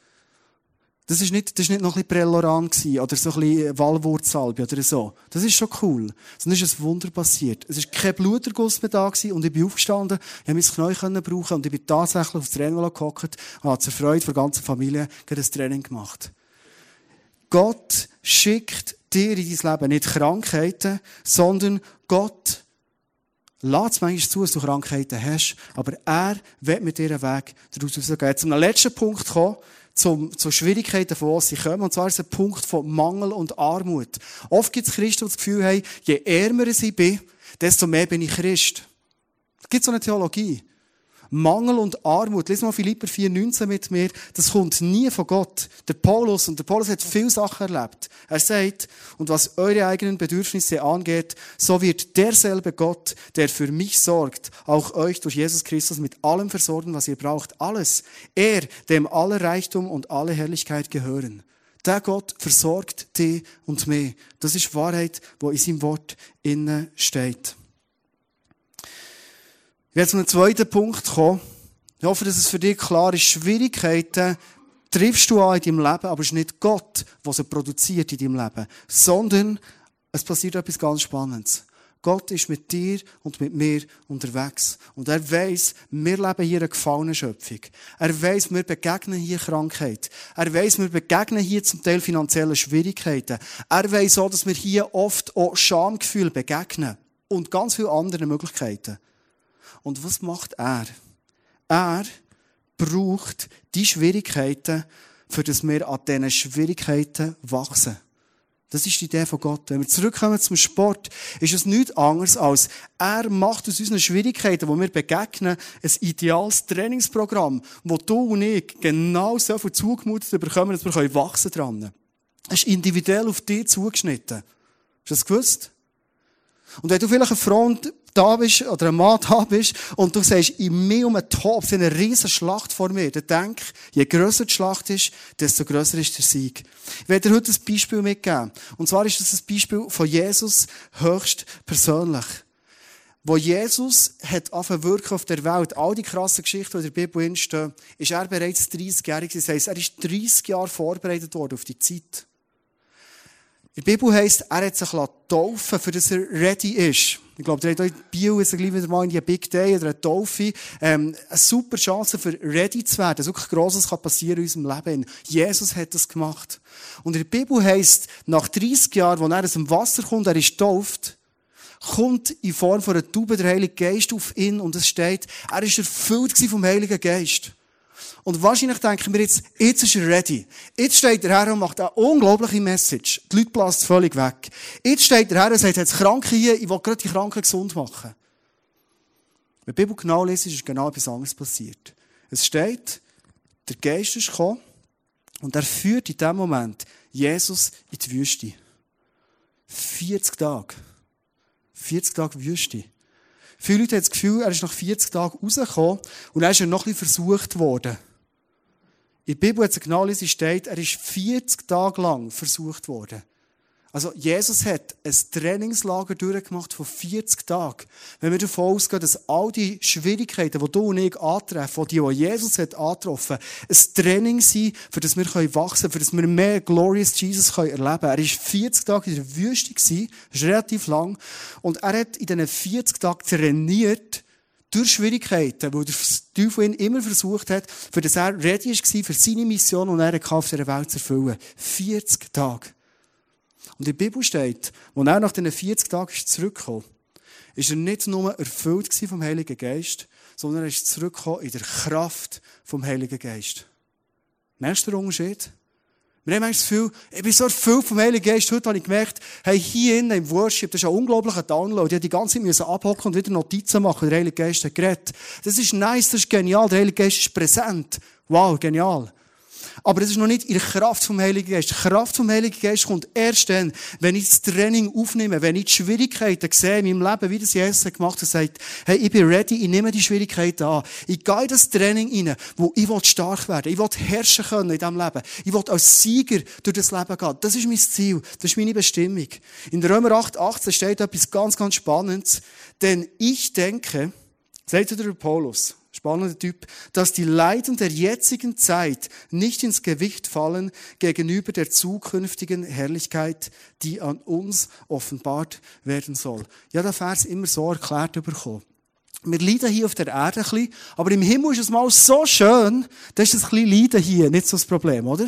[SPEAKER 1] Das ist nicht, das ist nicht noch ein bisschen Prelloran gewesen, oder so ein bisschen Walwurzsalbe oder so. Das ist schon cool. Sondern ist ein Wunder passiert. Es ist kein Bluterguss mehr da gewesen und ich bin aufgestanden, ich habe mein Knie können brauchen und ich bin tatsächlich aufs Training gehockt und habe zur Freude der ganzen Familie das Training gemacht. Gott schickt dir in dein Leben nicht Krankheiten, sondern Gott es manchmal zu, dass du Krankheiten hast, aber er wird mit dir einen Weg daraus rausgehen. Zum letzten Punkt kommen, zum, zu Schwierigkeiten, von sie kommen. Und zwar ist es ein Punkt von Mangel und Armut. Oft gibt es Christen, die das Gefühl haben, je ärmer ich bin, desto mehr bin ich Christ. Es gibt so eine Theologie. Mangel und Armut. Lies mal Philipper 4,19 mit mir. Das kommt nie von Gott. Der Paulus, und der Paulus hat viele Sachen erlebt. Er sagt, und was eure eigenen Bedürfnisse angeht, so wird derselbe Gott, der für mich sorgt, auch euch durch Jesus Christus mit allem versorgen, was ihr braucht. Alles. Er, dem aller Reichtum und alle Herrlichkeit gehören. Der Gott versorgt dich und mich. Das ist Wahrheit, wo in seinem Wort innen steht. Ich werde zu einem zweiten Punkt kommen. Ich hoffe, dass es für dich klar ist. Schwierigkeiten triffst du an in deinem Leben, aber es ist nicht Gott, der sie produziert in deinem Leben, sondern es passiert etwas ganz Spannendes. Gott ist mit dir und mit mir unterwegs. Und er weiß, wir leben hier eine gefallene Schöpfung. Er weiß, wir begegnen hier Krankheit. Er weiß, wir begegnen hier zum Teil finanzielle Schwierigkeiten. Er weiß auch, dass wir hier oft auch Schamgefühl begegnen. Und ganz viele andere Möglichkeiten. Und was macht er? Er braucht die Schwierigkeiten, für das wir an diesen Schwierigkeiten wachsen. Das ist die Idee von Gott. Wenn wir zurückkommen zum Sport, ist es nichts anderes als, er macht aus unseren Schwierigkeiten, wo wir begegnen, ein ideales Trainingsprogramm, wo du und ich genau so viel zugemutet bekommen, dass wir wachsen dran. Es ist individuell auf dich zugeschnitten. Hast du das gewusst? Und wenn du vielleicht eine Front da bist, oder ein Mann da bist, und du sagst, in mir um einen ist eine riesen Schlacht vor mir, dann denk, je grösser die Schlacht ist, desto grösser ist der Sieg. Ich werde dir heute ein Beispiel mitgeben. Und zwar ist das ein Beispiel von Jesus höchst persönlich. Wo Jesus hat wirken auf der Welt, all die krassen Geschichten, die in der Bibel entstehen, ist er bereits 30-jährig. Das heisst, er ist 30 Jahre vorbereitet worden auf die Zeit. In der Bibel heisst, er hat sich taufen für dass er ready ist. Ich glaube, der hat in Bio ist gleich wieder mal in die Big Day oder eine Taufe. Ähm, eine super Chance für ready zu werden. Das wirklich Grosses kann passieren in unserem Leben. Jesus hat das gemacht. Und in der Bibel heisst, nach 30 Jahren, wo er aus dem Wasser kommt, er ist tauft, kommt in Form von einer Taube der Heilige Geist auf ihn und es steht, er ist erfüllt vom Heiligen Geist. Und wahrscheinlich denken wir jetzt, jetzt ist er ready. Jetzt steht er her und macht eine unglaubliche Message. Die Leute blasen völlig weg. Jetzt steht er her und sagt, jetzt Kranke hier, ich will gerade die Kranken gesund machen. Wenn die Bibel genau liest, ist genau etwas anderes passiert. Es steht, der Geist ist gekommen und er führt in dem Moment Jesus in die Wüste. 40 Tage. 40 Tage Wüste. Viele Leute haben das Gefühl, er ist nach 40 Tagen rausgekommen und er ist noch ein bisschen versucht worden. In der Bibel hat es genau steht, er ist 40 Tage lang versucht worden. Also, Jesus hat ein Trainingslager durchgemacht von 40 Tagen. Wenn wir davon ausgehen, dass all die Schwierigkeiten, die du und ich antreffen, die, die Jesus hat angetroffen, ein Training sind, für das wir wachsen können, für das wir mehr Glorious Jesus erleben können. Er war 40 Tage in der Wüste, das ist relativ lang, und er hat in diesen 40 Tagen trainiert, durch Schwierigkeiten, wo der Teufel ihn immer versucht hat, für das er ready war für seine Mission und er auf dieser Welt zu erfüllen. 40 Tage. Und in der Bibel steht, als er nach diesen 40 Tagen zurückgekommen ist er nicht nur erfüllt vom Heiligen Geist, sondern er ist zurückgekommen in der Kraft vom Heiligen Geist. Den Unterschied? Wir haben manchmal das Gefühl, ich bin so erfüllt vom Heiligen Geist. Heute habe ich gemerkt, hey, hier innen im Worship, das ist ein unglaublicher Download. Ich die ganze Zeit abhocken und wieder Notizen machen. Der Heilige Geist hat geredet. Das ist nice, das ist genial. Der Heilige Geist ist präsent. Wow, genial. Aber das ist noch nicht in der Kraft vom Heiligen Geist. Die Kraft vom Heiligen Geist kommt erst dann, wenn ich das Training aufnehme, wenn ich die Schwierigkeiten sehe in meinem Leben, wie das Jesus gemacht hat, und sagt, hey, ich bin ready, ich nehme die Schwierigkeiten an. Ich gehe in das Training rein, wo ich stark werden will. Ich will herrschen können in diesem Leben. Ich will als Sieger durch das Leben gehen. Das ist mein Ziel. Das ist meine Bestimmung. In Römer 8, 18 steht etwas ganz, ganz Spannendes. Denn ich denke, sagt der Paulus, spannender Typ, dass die Leiden der jetzigen Zeit nicht ins Gewicht fallen gegenüber der zukünftigen Herrlichkeit, die an uns offenbart werden soll. Ja, der Vers immer so erklärt bekommen. Wir leiden hier auf der Erde ein bisschen, aber im Himmel ist es mal so schön, dass ist ein bisschen Leiden hier nicht so das Problem, oder?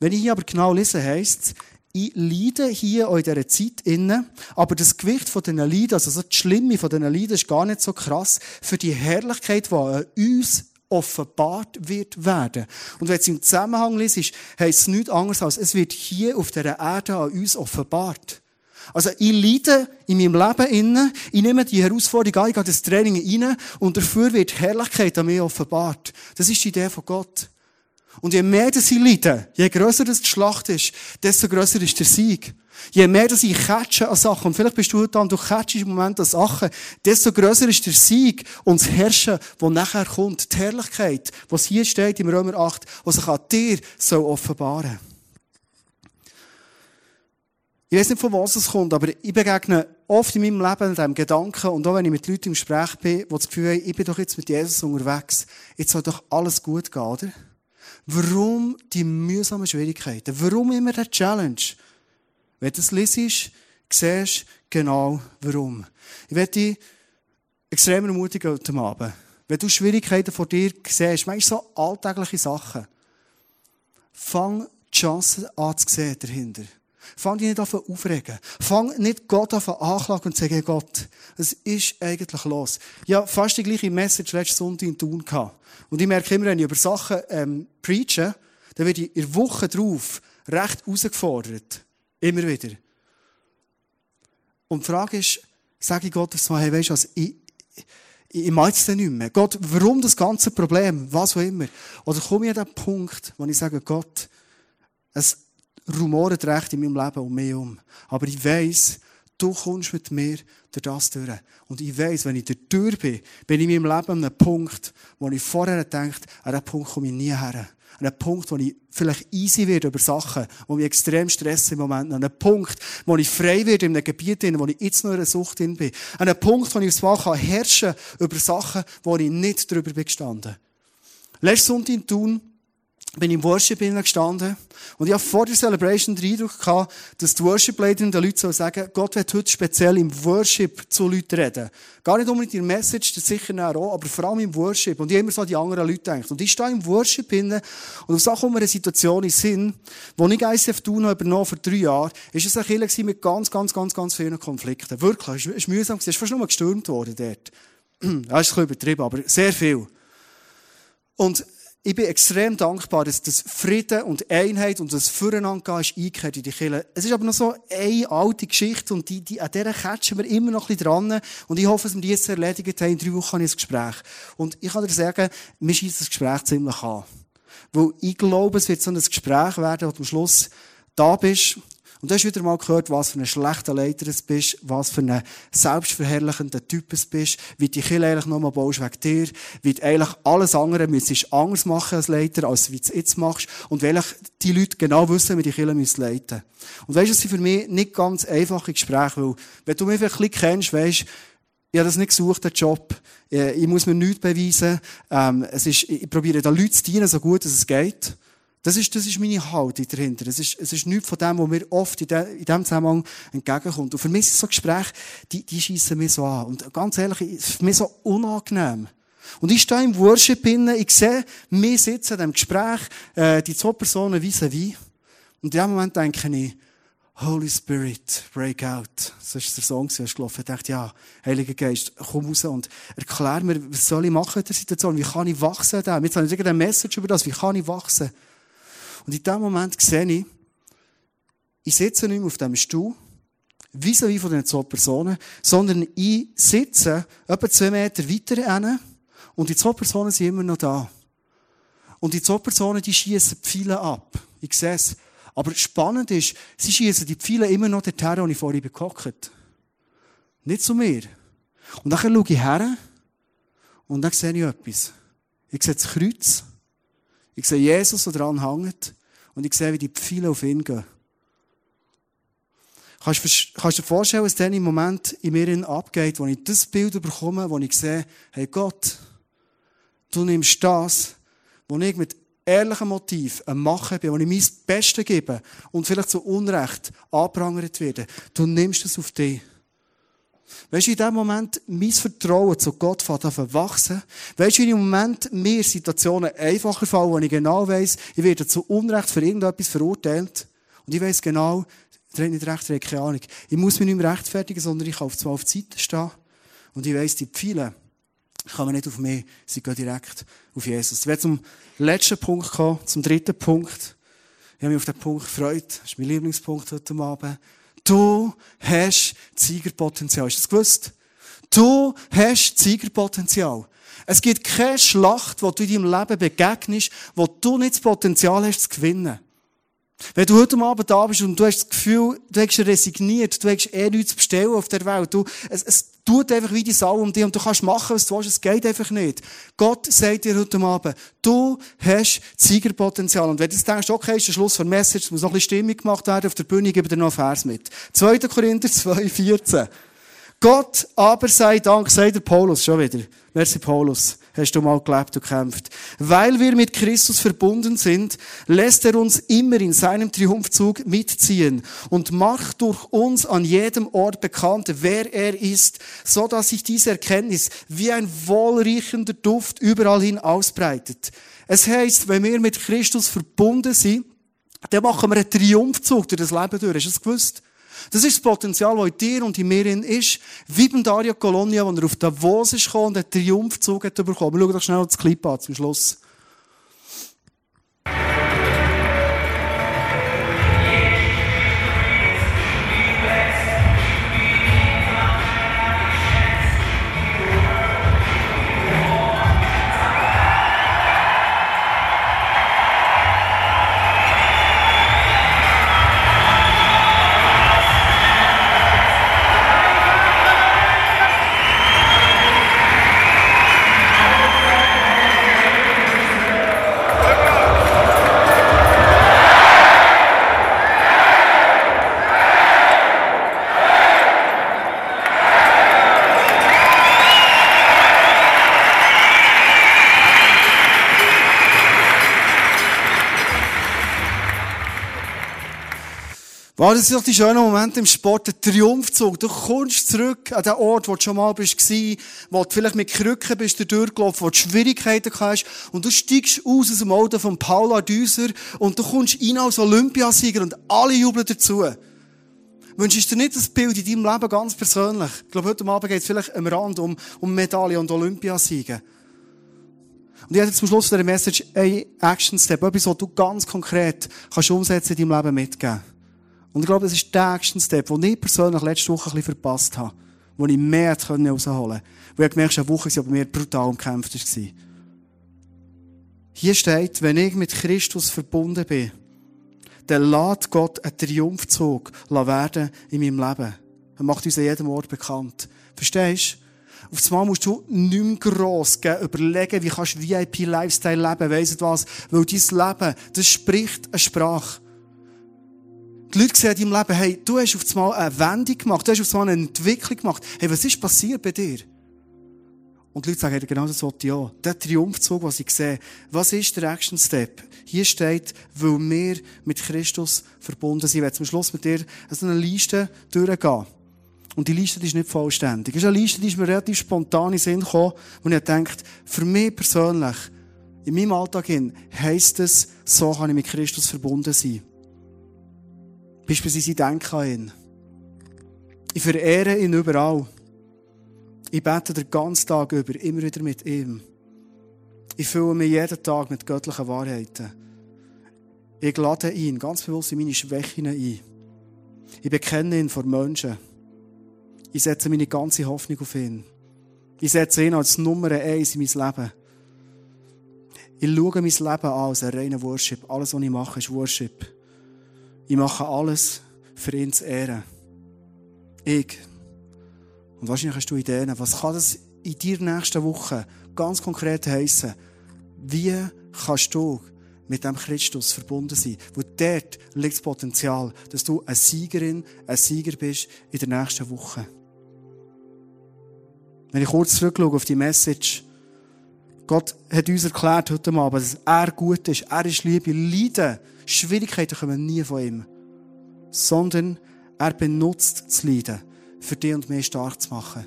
[SPEAKER 1] Wenn ich hier aber genau lese, heisst leide hier in dieser Zeit inne, aber das Gewicht von diesen Leiden, also so das Schlimme von diesen Leiden ist gar nicht so krass für die Herrlichkeit, die an uns offenbart wird werden. Und wenn es im Zusammenhang ist, heisst es nichts anderes als, es wird hier auf dieser Erde an uns offenbart. Also, ich leide in meinem Leben inne, ich nehme die Herausforderung an, ich gehe das Training rein und dafür wird Herrlichkeit an mir offenbart. Das ist die Idee von Gott. Und je mehr dass sie leiden, je grösser das die Schlacht ist, desto grösser ist der Sieg. Je mehr dass ich catche an Sachen, und vielleicht bist du heute und du catchest im Moment an Sachen, desto grösser ist der Sieg und das Herrschen, das nachher kommt. Die Herrlichkeit, was hier steht im Römer 8, was sich an dir soll offenbaren Ich weiß nicht, von was es kommt, aber ich begegne oft in meinem Leben dem Gedanken, und auch wenn ich mit Leuten im Gespräch bin, die das Gefühl haben, ich bin doch jetzt mit Jesus unterwegs, jetzt soll doch alles gut gehen, oder? Warum die mühsamen Schwierigkeiten? Warum immer der Challenge? Wenn du das liest, siehst genau warum. Ich werde dich extrem ermutigen heute Abend. Wenn du Schwierigkeiten vor dir siehst, manchmal so alltägliche Sachen, fang die Chance an zu sehen dahinter. Fang dich nicht an aufregen. Fang nicht Gott an anklagen und sagen, Gott, was ist eigentlich los? Ja, fast die gleiche Message letzten Sonntag in Thun gehabt. Und ich merke immer, wenn ich über Sachen ähm, preache, dann werde ich in der Woche drauf recht herausgefordert. Immer wieder. Und die Frage ist, sage ich Gott mal, hey, weißt du was, ich, ich, ich meine es nicht mehr. Gott, warum das ganze Problem? Was auch immer. Oder komme ich an den Punkt, wo ich sage, Gott, es rumort recht in meinem Leben um mich um. Aber ich weiss, du kommst mit mir durch das durch. Und ich weiss, wenn ich durch bin, bin ich in meinem Leben an einem Punkt, wo ich vorher denkt, an diesen Punkt komme ich nie her. An einem Punkt, wo ich vielleicht easy werde über Sachen, wo mich extrem stressen im Moment. An einem Punkt, wo ich frei werde in einem Gebiet, wo ich jetzt noch in einer Sucht bin. An einem Punkt, wo ich aufs Mal herrschen kann über Sachen, wo ich nicht drüber bin gestanden. Letztes Sonntag in Thun, bin im Worship gestanden und ich habe vor der Celebration den Eindruck gehabt, dass die Worship-Leiterin den Leuten so sagen, Gott wird heute speziell im Worship zu Leuten reden. Gar nicht unbedingt in der Message, das sicher auch, aber vor allem im Worship. Und ich immer so an die anderen Leute denkt. Und ich stehe im Worship hin und auf Sachen, wo wir eine Situation in Sinn, wo ich ICF Thun übernommen vor drei Jahren, ist es ein Kirche mit ganz, ganz, ganz, ganz vielen Konflikten. Wirklich, es ist mühsam, es ist fast nur gestürmt worden dort. das ist ein bisschen übertrieben, aber sehr viel. Und ich bin extrem dankbar, dass das Frieden und Einheit und das Füreinander ist eingekehrt in die Kirche. Es ist aber noch so eine alte Geschichte und die, die, an dieser catchen wir immer noch ein bisschen dran. Und ich hoffe, dass wir die jetzt erledigt haben. In drei Wochen habe ich ein Gespräch. Und ich kann dir sagen, mir schießt das Gespräch ziemlich an. Weil ich glaube, es wird so ein Gespräch werden, wo du am Schluss da bist und du hast wieder mal gehört, was für ein schlechter Leiter du bist, was für ein selbstverherrlichender Typ du bist, wie die Kirche eigentlich nochmal baust wegen dir, wie du eigentlich alles andere müsstest anders machen als Leiter, als wie du es jetzt machst, und weil die Leute genau wissen, wie die Kirche müssen leiten Und weisst, das sind für mich nicht ganz einfache Gespräche, weil, wenn du mich vielleicht ein bisschen kennst, weisst, ich habe das nicht gesucht, den Job. Ich muss mir nichts beweisen. Ähm, es ist, ich probiere da Leute zu dienen, so gut, dass es geht. Das ist, das ist meine Haltung dahinter. Es ist, es ist nichts von dem, was mir oft in, de, in diesem Zusammenhang entgegenkommt. Und für mich sind so Gespräche, die, die schiessen mich so an. Und ganz ehrlich, ist für mich so unangenehm. Und ich stehe im Worship innen, ich sehe mich sitzen in diesem Gespräch, äh, die zwei Personen vis-à-vis. Und in dem Moment denke ich, Holy Spirit, break out. Das ist der Song, der gelaufen. Ich dachte, ja, Heiliger Geist, komm raus und erklär mir, was soll ich machen in der Situation? Wie kann ich wachsen? Jetzt habe ich eine Message über das. Wie kann ich wachsen? Und in dem Moment sehe ich, ich sitze nicht mehr auf dem Stuhl, vis-à-vis von den zwei Personen, sondern ich sitze etwa zwei Meter weiter hin und die zwei Personen sind immer noch da. Und die zwei Personen, die schießen die Pfeile ab. Ich sehe es. Aber spannend ist, sie schießen die Pfeile immer noch dorthin, wo ich vorhin bekockt Nicht zu mir. Und dann schaue ich her und dann sehe ich etwas. Ich sehe das Kreuz. Ich sehe Jesus, der dran hängt. Und ich sehe, wie die Pfeile auf ihn gehen. Kannst du dir vorstellen, was dann im Moment in mir abgeht, wo ich das Bild bekomme, wo ich sehe, hey Gott, du nimmst das, wo ich mit ehrlichem Motiv ein Machen bin, wo ich mein Bestes gebe und vielleicht zu Unrecht anprangert werde. Du nimmst es auf dich. Weißt du, in dem Moment mein Vertrauen zu Gott fängt an wachsen. Weißt du, in dem Moment mir Situationen einfacher fallen, wo ich genau weiss, ich werde zu Unrecht für irgendetwas verurteilt. Und ich weiss genau, der hat nicht recht, der hat keine Ahnung. Ich muss mich nicht mehr rechtfertigen, sondern ich kann auf zwei auf die Seite stehen. Und ich weiss, die Pfeile kommen nicht auf mich, sie gehen direkt auf Jesus. Ich werde zum letzten Punkt kommen, zum dritten Punkt. Ich habe mich auf den Punkt gefreut. Das ist mein Lieblingspunkt heute Abend. Du hast Siegerpotenzial. Hast du das gewusst? Du hast Siegerpotenzial. Es gibt keine Schlacht, wo du in deinem Leben begegnest, wo du nicht das Potenzial hast zu gewinnen. Wenn du heute Abend da bist und du hast das Gefühl, du hast resigniert, du hast eh nichts zu bestellen auf der Welt, du, es, es tut einfach wie die Sau um dich und du kannst machen, was du willst, es geht einfach nicht. Gott sagt dir heute Abend, du hast Siegerpotenzial. Und wenn du jetzt denkst, okay, ist der Schluss von Message, es muss noch ein bisschen Stimmung gemacht werden auf der Bühne, gebe dir noch einen Vers mit. 2. Korinther 2, 14. Gott aber sei Dank, sagt der Paulus schon wieder. Merci Paulus. Hast du mal gelebt und gekämpft. Weil wir mit Christus verbunden sind, lässt er uns immer in seinem Triumphzug mitziehen und macht durch uns an jedem Ort bekannt, wer er ist, so dass sich diese Erkenntnis wie ein wohlriechender Duft überall hin ausbreitet. Es heißt, wenn wir mit Christus verbunden sind, dann machen wir einen Triumphzug durch das Leben durch. Hast du das gewusst? Das ist das Potenzial, das in dir und in mir ist. Wie beim Dario Colonia, als er auf Davos ist und einen Triumphzug hat bekommen. Schau doch schnell das Clip an zum Schluss. Wow, das sind doch die schönen Momente im Sport, der Triumphzug. Du kommst zurück an den Ort, wo du schon mal bist, wo du vielleicht mit Krücken bist, durchgelaufen, wo du Schwierigkeiten hast, und du steigst aus aus dem Auto von Paula Düser, und du kommst rein als Olympiasieger, und alle jubeln dazu. Wünschst du dir nicht das Bild in deinem Leben ganz persönlich? Ich glaube, heute Abend geht es vielleicht am Rand um, um Medaillen und Olympiasiege. Und ich habe zum Schluss dieser Message ein Action Step, etwas, was du ganz konkret kannst umsetzen in deinem Leben mitgeben. Und ich glaube, das ist der Action Step, den ich persönlich letzte Woche ein bisschen verpasst habe. Wo ich mehr herausholen konnte. Wo ich gemerkt habe, eine Woche war bei mir brutal umkämpft war. Hier steht, wenn ich mit Christus verbunden bin, dann lässt Gott einen Triumphzug werden in meinem Leben. Er macht uns an jedem Ort bekannt. Verstehst du? Auf einmal musst du nicht mehr gross überlegen, wie kannst du VIP-Lifestyle leben, weißt du was? Weil dein Leben, das spricht eine Sprache. Die Leute sehen in deinem Leben, hey, du hast auf einmal eine Wendung gemacht, du hast auf einmal eine Entwicklung gemacht. Hey, was ist passiert bei dir? Und die Leute sagen, hey, genau das wollte ich auch. Der Triumphzug, was ich sehe. Was ist der Action Step? Hier steht, weil wir mit Christus verbunden sind. Ich werde zum Schluss mit dir so eine Liste durchgehen. Und die Liste die ist nicht vollständig. Es ist eine Liste, die ist mir relativ spontan in Sinn gekommen, und ich denkt, für mich persönlich, in meinem Alltag hin, heisst es, so kann ich mit Christus verbunden sein. Beispielsweise ich denke an ihn. Ich verehre ihn überall. Ich bete den ganzen Tag über, immer wieder mit ihm. Ich fülle mich jeden Tag mit göttlichen Wahrheiten. Ich lade ihn ganz bewusst in meine Schwächen ein. Ich bekenne ihn vor Menschen. Ich setze meine ganze Hoffnung auf ihn. Ich setze ihn als Nummer eins in mein Leben. Ich schaue mein Leben an als ein reiner Worship. Alles, was ich mache, ist Worship. Ich mache alles für ihn zu ehren. Ich. Und wahrscheinlich hast du Ideen. Was kann das in dir nächsten Woche ganz konkret heissen? Wie kannst du mit dem Christus verbunden sein? Wo dort liegt das Potenzial, dass du eine Siegerin, ein Sieger bist in der nächsten Woche. Wenn ich kurz zurückschaue auf die Message, Gott hat uns erklärt heute Abend, dass er gut ist, er ist Liebe, Leiden Schwierigkeiten kommen nie von ihm. Sondern er benutzt das Leiden, für dich und mich stark zu machen.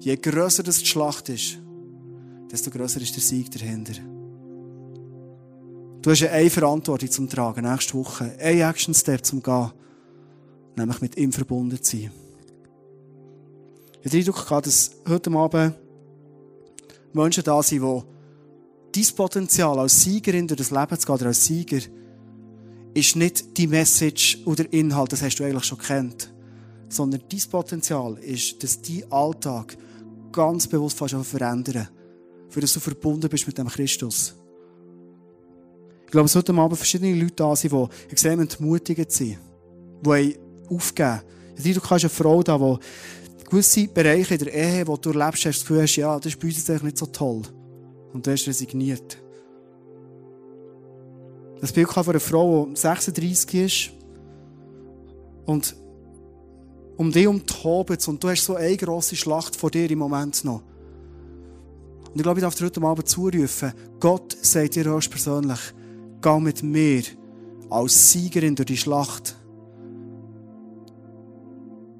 [SPEAKER 1] Je grösser das die Schlacht ist, desto grösser ist der Sieg dahinter. Du hast eine Verantwortung zum Tragen, nächste Woche. Ein Action Step zum Gehen. Nämlich mit ihm verbunden zu sein. Ich habe den Eindruck dass heute Abend Menschen da sind, die dein Potenzial als Siegerin durch das Leben zu gehen, oder als Sieger, ist nicht die Message oder Inhalt, das hast du eigentlich schon kennt, sondern dein Potenzial ist, dass dein Alltag ganz bewusst fast verändern für dass du verbunden bist mit dem Christus. Ich glaube, es sollten Abend verschiedene Leute da sein, die extrem entmutigend sind, die aufgeben. Du kannst eine Frau da, die gewisse Bereiche in der Ehe, die du erlebst, hast das Gefühl hast, ja, das ist bei uns jetzt nicht so toll. Und du hast resigniert. Das Bild von einer Frau, die 36 ist und um dich umtobt und du hast so eine grosse Schlacht vor dir im Moment noch. Und ich glaube, ich darf dir heute Abend zurufen, Gott sagt dir höchstpersönlich, geh mit mir als Siegerin durch die Schlacht.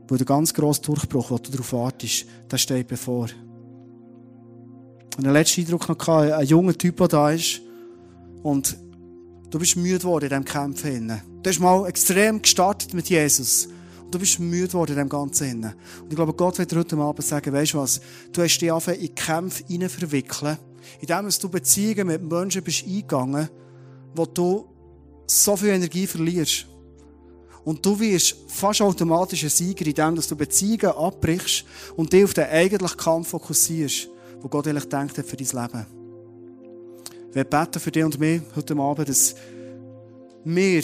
[SPEAKER 1] Wo der ganz grosse Durchbruch, wo du darauf wartest, der steht bevor. Und den letzten Eindruck noch gehabt, ein junger Typ, der da ist. Und du bist müde geworden in diesem Kampf. Du hast mal extrem gestartet mit Jesus. Und du bist müde geworden in dem Ganzen. Und ich glaube, Gott wird heute Abend sagen, weißt du was? Du hast dich angefangen, in Kämpfe hinein. Indem du Beziehungen mit Menschen bist eingegangen, wo du so viel Energie verlierst. Und du wirst fast automatisch ein Sieger, indem du Beziehungen abbrichst und dich auf den eigentlichen Kampf fokussierst, wo Gott eigentlich denkt hat für dein Leben. Wir beten für dich und mich heute Abend, dass wir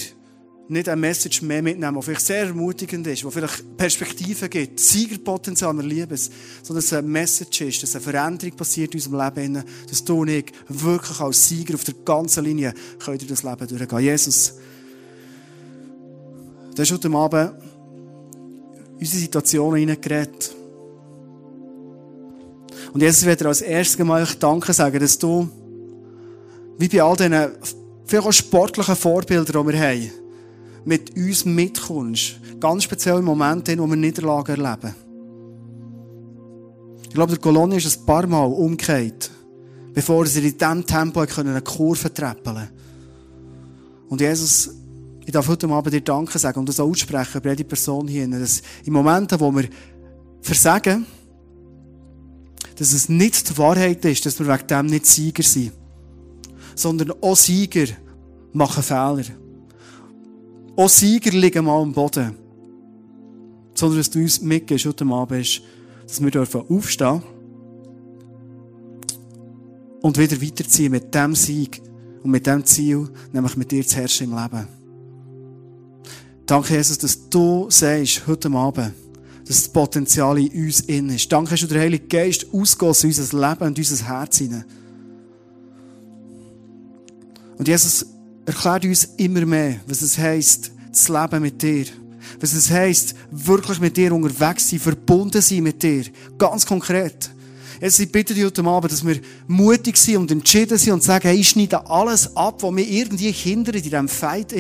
[SPEAKER 1] nicht eine Message mehr mitnehmen, die vielleicht sehr ermutigend ist, die vielleicht Perspektiven gibt, Siegerpotenzial, wir lieben es, sondern dass es eine Message ist, dass eine Veränderung passiert in unserem Leben, dass du und ich wirklich als Sieger auf der ganzen Linie durch das Leben durchgehen. Jesus, du hast heute Abend unsere Situation hineingeredet. Und Jesus wird dir als erstes Mal Danke sagen, dass du, wie bei all diesen vielleicht auch sportlichen Vorbildern, die wir haben, mit uns mitkommst. Ganz speziell in Momenten, wo wir Niederlagen erleben. Ich glaube, der Kolonie ist ein paar Mal umgekehrt, bevor sie in diesem Tempo eine Kurve treppeln Und Jesus, ich darf heute Abend dir Danke sagen und das aussprechen bei jeder Person hier, dass in Momenten, wo wir versagen, dass es nicht die Wahrheit ist, dass wir wegen dem nicht Sieger sind, sondern auch Sieger machen Fehler. Auch Sieger liegen mal am Boden. Sondern dass du uns mitgehst heute Abend ist, dass wir dürfen aufstehen und wieder weiterziehen mit dem Sieg und mit dem Ziel, nämlich mit dir zu herrschen im Leben. Danke, Jesus, dass du sagst, heute Abend, dass das Potenzial in uns in ist. Danke, dass du der Heilige Geist ausgehst in unser Leben und unser Herz hinein. Und Jesus, erklärt uns immer mehr, was es heisst, zu leben mit dir. Was es heisst, wirklich mit dir unterwegs sein, verbunden sein mit dir. Ganz konkret. Jetzt, ich bitte dich heute Abend, dass wir mutig sind und entschieden sind und sagen, hey, ich schneide alles ab, was mir irgendwie hindert in diesem Fight.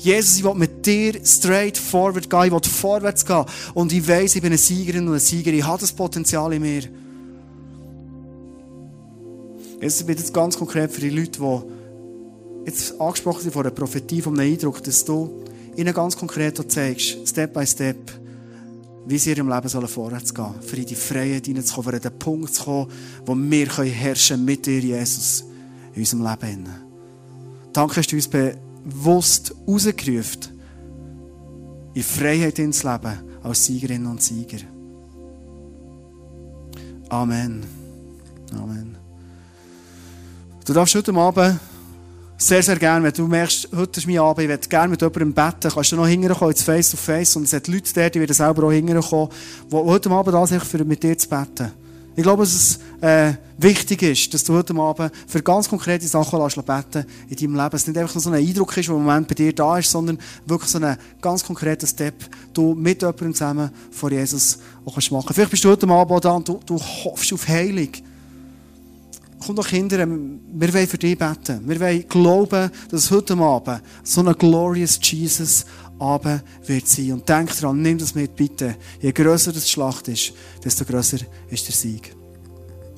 [SPEAKER 1] Jesus, ich will mit dir straight forward gehen, ich will vorwärts gehen. Und ich weiss, ich bin eine Siegerin und ein Sieger, ich habe das Potenzial in mir. Jetzt, bitte jetzt ganz konkret für die Leute, die jetzt angesprochen sind von der Prophetie, einem Eindruck, dass du ihnen ganz konkret zeigst, Step by Step, wie sie ihrem Leben sollen vorwärts gehen sollen, für in die Freiheit hineinzukommen, für den Punkt zu kommen, wo wir können herrschen mit dir, Jesus, in unserem Leben. Danke, dass du uns bewusst rausgerufen in Freiheit ins Leben als Siegerinnen und Sieger. Amen. Amen. Du darfst heute Abend sehr, sehr gerne, wenn du merkst, heute ist mein Abend, ich würde gerne mit jemandem beten, kannst du noch hinterkommen, jetzt face to face, und es hat Leute dort, die werden selber auch hinterkommen, die heute Abend da sind, für mit dir zu beten. Ich glaube, dass es äh, wichtig ist, dass du heute Abend für ganz konkrete Sachen lässt beten in deinem Leben. Es nicht einfach nur so ein Eindruck ist, der im Moment bei dir da ist, sondern wirklich so ein ganz konkreter Step, du mit jemandem zusammen vor Jesus auch kannst machen. Vielleicht bist du heute Abend da und du, du hoffst auf Heilung komm doch Kinder, wir wollen für dich beten. Wir wollen glauben, dass heute Abend so ein glorious Jesus Abend wird sein. Und denk dran, nimm das mit, bitte. Je grösser das Schlacht ist, desto grösser ist der Sieg.